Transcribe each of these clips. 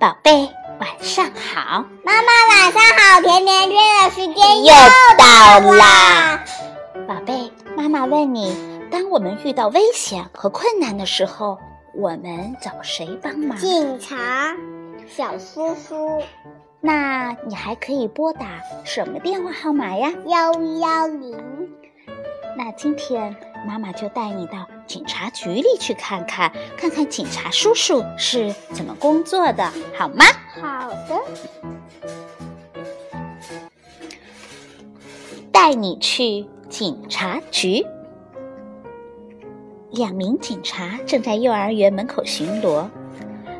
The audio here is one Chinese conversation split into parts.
宝贝，晚上好。妈妈晚上好，甜甜圈的时间又到到啦。宝贝，妈妈问你，当我们遇到危险和困难的时候，我们找谁帮忙？警察，小叔叔，那你还可以拨打什么电话号码呀？幺幺零。那今天妈妈就带你到警察局里去看看，看看警察叔叔是怎么工作的，好吗？好的。带你去警察局。两名警察正在幼儿园门口巡逻，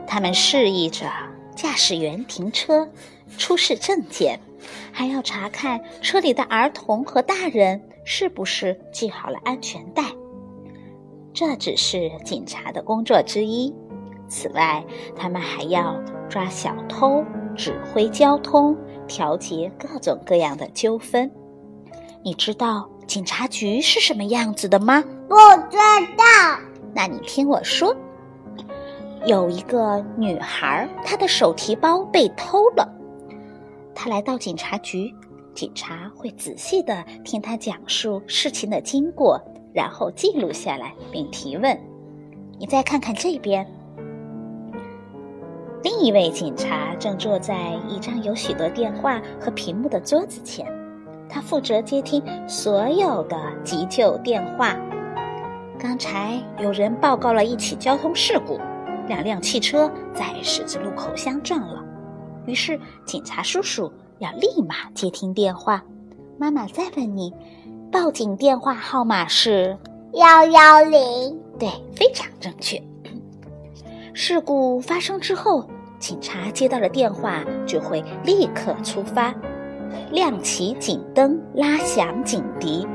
他们示意着驾驶员停车、出示证件，还要查看车里的儿童和大人是不是系好了安全带。这只是警察的工作之一。此外，他们还要抓小偷、指挥交通、调节各种各样的纠纷。你知道警察局是什么样子的吗？不知道。那你听我说，有一个女孩，她的手提包被偷了。她来到警察局，警察会仔细的听她讲述事情的经过，然后记录下来并提问。你再看看这边，另一位警察正坐在一张有许多电话和屏幕的桌子前。他负责接听所有的急救电话。刚才有人报告了一起交通事故，两辆汽车在十字路口相撞了。于是警察叔叔要立马接听电话。妈妈再问你，报警电话号码是幺幺零。对，非常正确。事故发生之后，警察接到了电话，就会立刻出发。亮起警灯，拉响警笛，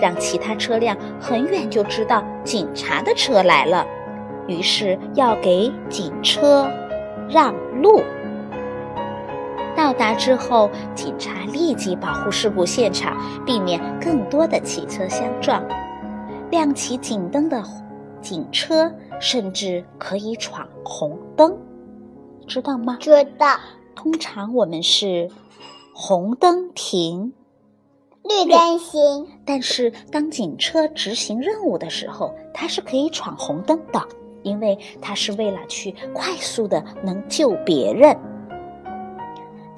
让其他车辆很远就知道警察的车来了。于是要给警车让路。到达之后，警察立即保护事故现场，避免更多的汽车相撞。亮起警灯的警车甚至可以闯红灯，知道吗？知道。通常我们是。红灯停，绿灯行。但是当警车执行任务的时候，它是可以闯红灯的，因为它是为了去快速的能救别人。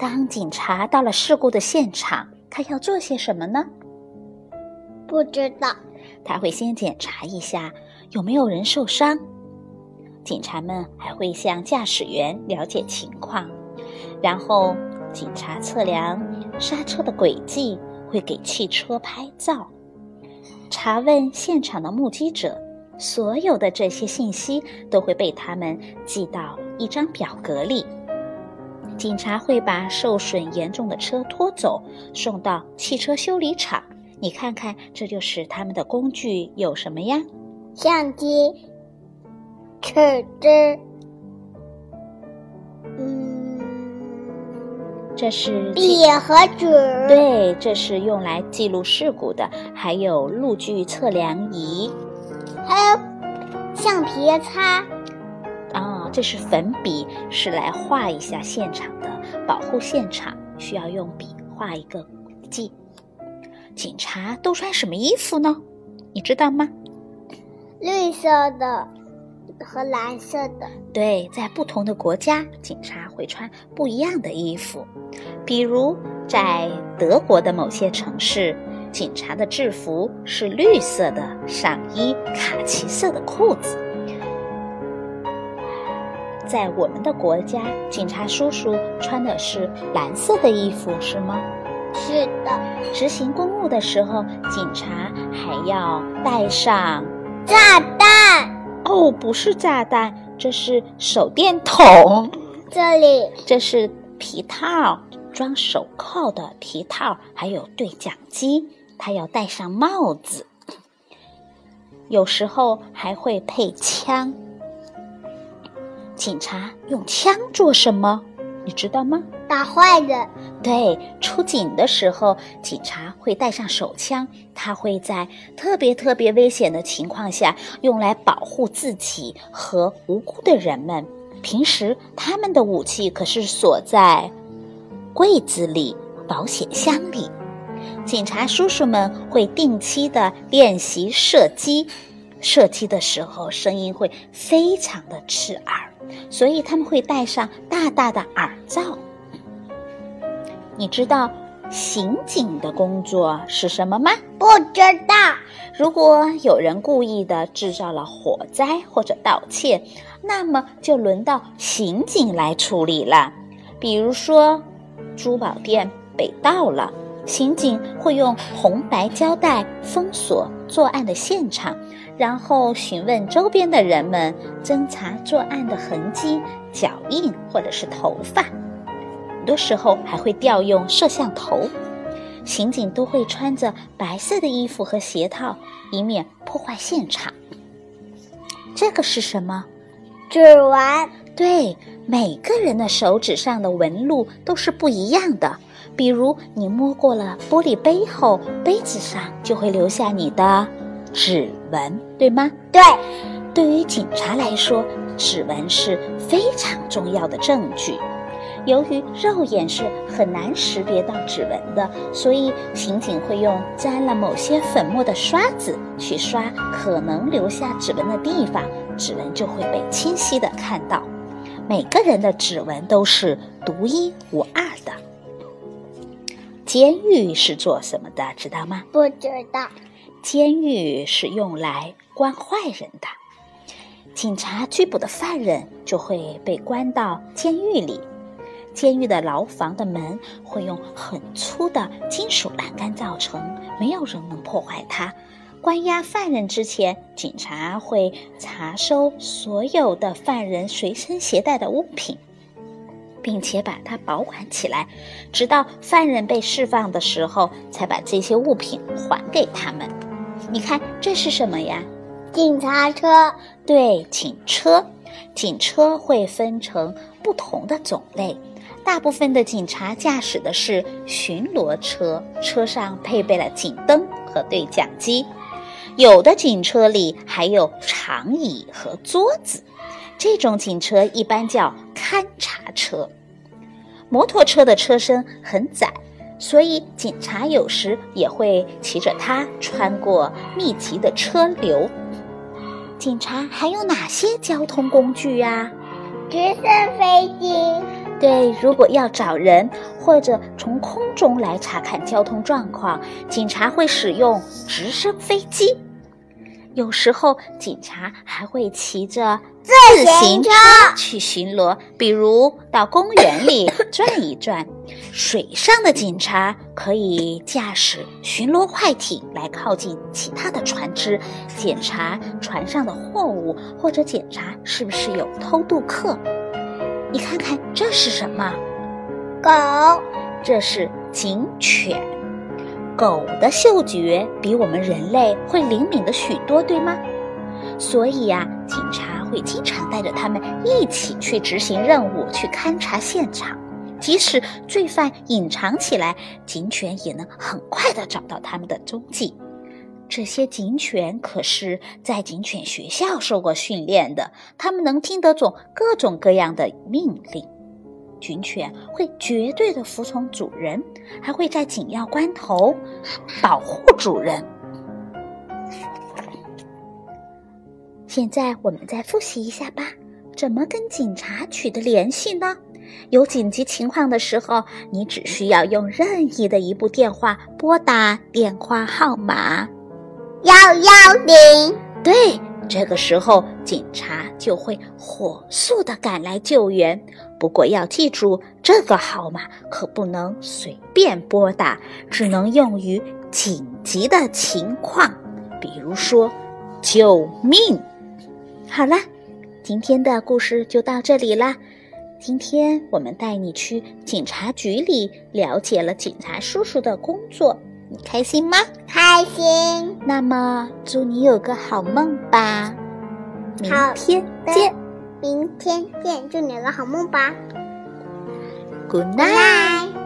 当警察到了事故的现场，他要做些什么呢？不知道。他会先检查一下有没有人受伤。警察们还会向驾驶员了解情况，然后。警察测量刹车的轨迹，会给汽车拍照，查问现场的目击者，所有的这些信息都会被他们记到一张表格里。警察会把受损严重的车拖走，送到汽车修理厂。你看看，这就是他们的工具有什么呀？相机、尺子。嗯这是笔和纸，对，这是用来记录事故的。还有路距测量仪，还有橡皮擦。啊，这是粉笔，是来画一下现场的，保护现场需要用笔画一个轨迹。警察都穿什么衣服呢？你知道吗？绿色的。和蓝色的，对，在不同的国家，警察会穿不一样的衣服。比如，在德国的某些城市，警察的制服是绿色的上衣，卡其色的裤子。在我们的国家，警察叔叔穿的是蓝色的衣服，是吗？是的。执行公务的时候，警察还要带上炸弹。哦，不是炸弹，这是手电筒。这里，这是皮套，装手铐的皮套，还有对讲机。他要戴上帽子，有时候还会配枪。警察用枪做什么？你知道吗？打坏人。对，出警的时候，警察会带上手枪，他会在特别特别危险的情况下用来保护自己和无辜的人们，平时他们的武器可是锁在柜子里、保险箱里。警察叔叔们会定期的练习射击，射击的时候声音会非常的刺耳，所以他们会戴上大大的耳罩。你知道刑警的工作是什么吗？不知道。如果有人故意的制造了火灾或者盗窃，那么就轮到刑警来处理了。比如说，珠宝店被盗了。刑警会用红白胶带封锁作案的现场，然后询问周边的人们，侦查作案的痕迹、脚印或者是头发。很多时候还会调用摄像头。刑警都会穿着白色的衣服和鞋套，以免破坏现场。这个是什么？指纹。对，每个人的手指上的纹路都是不一样的。比如，你摸过了玻璃杯后，杯子上就会留下你的指纹，对吗？对。对于警察来说，指纹是非常重要的证据。由于肉眼是很难识别到指纹的，所以刑警会用沾了某些粉末的刷子去刷可能留下指纹的地方，指纹就会被清晰的看到。每个人的指纹都是独一无二的。监狱是做什么的？知道吗？不知道。监狱是用来关坏人的。警察拘捕的犯人就会被关到监狱里。监狱的牢房的门会用很粗的金属栏杆造成，没有人能破坏它。关押犯人之前，警察会查收所有的犯人随身携带的物品。并且把它保管起来，直到犯人被释放的时候，才把这些物品还给他们。你看，这是什么呀？警察车。对，警车。警车会分成不同的种类，大部分的警察驾驶的是巡逻车，车上配备了警灯和对讲机。有的警车里还有长椅和桌子。这种警车一般叫勘察车。摩托车的车身很窄，所以警察有时也会骑着它穿过密集的车流。警察还有哪些交通工具呀？直升飞机。对，如果要找人或者从空中来查看交通状况，警察会使用直升飞机。有时候，警察还会骑着自行车去巡逻，比如到公园里 转一转。水上的警察可以驾驶巡逻快艇来靠近其他的船只，检查船上的货物，或者检查是不是有偷渡客。你看看这是什么？狗。这是警犬。狗的嗅觉比我们人类会灵敏的许多，对吗？所以呀，警察会经常带着他们一起去执行任务，去勘察现场。即使罪犯隐藏起来，警犬也能很快的找到他们的踪迹。这些警犬可是在警犬学校受过训练的，他们能听得懂各种各样的命令。警犬会绝对的服从主人，还会在紧要关头保护主人。现在我们再复习一下吧，怎么跟警察取得联系呢？有紧急情况的时候，你只需要用任意的一部电话拨打电话号码幺幺零。对。这个时候，警察就会火速的赶来救援。不过要记住，这个号码可不能随便拨打，只能用于紧急的情况，比如说救命。好啦，今天的故事就到这里啦。今天我们带你去警察局里，了解了警察叔叔的工作。你开心吗？开心。那么，祝你有个好梦吧。明天见。明天见，祝你有个好梦吧。Good night。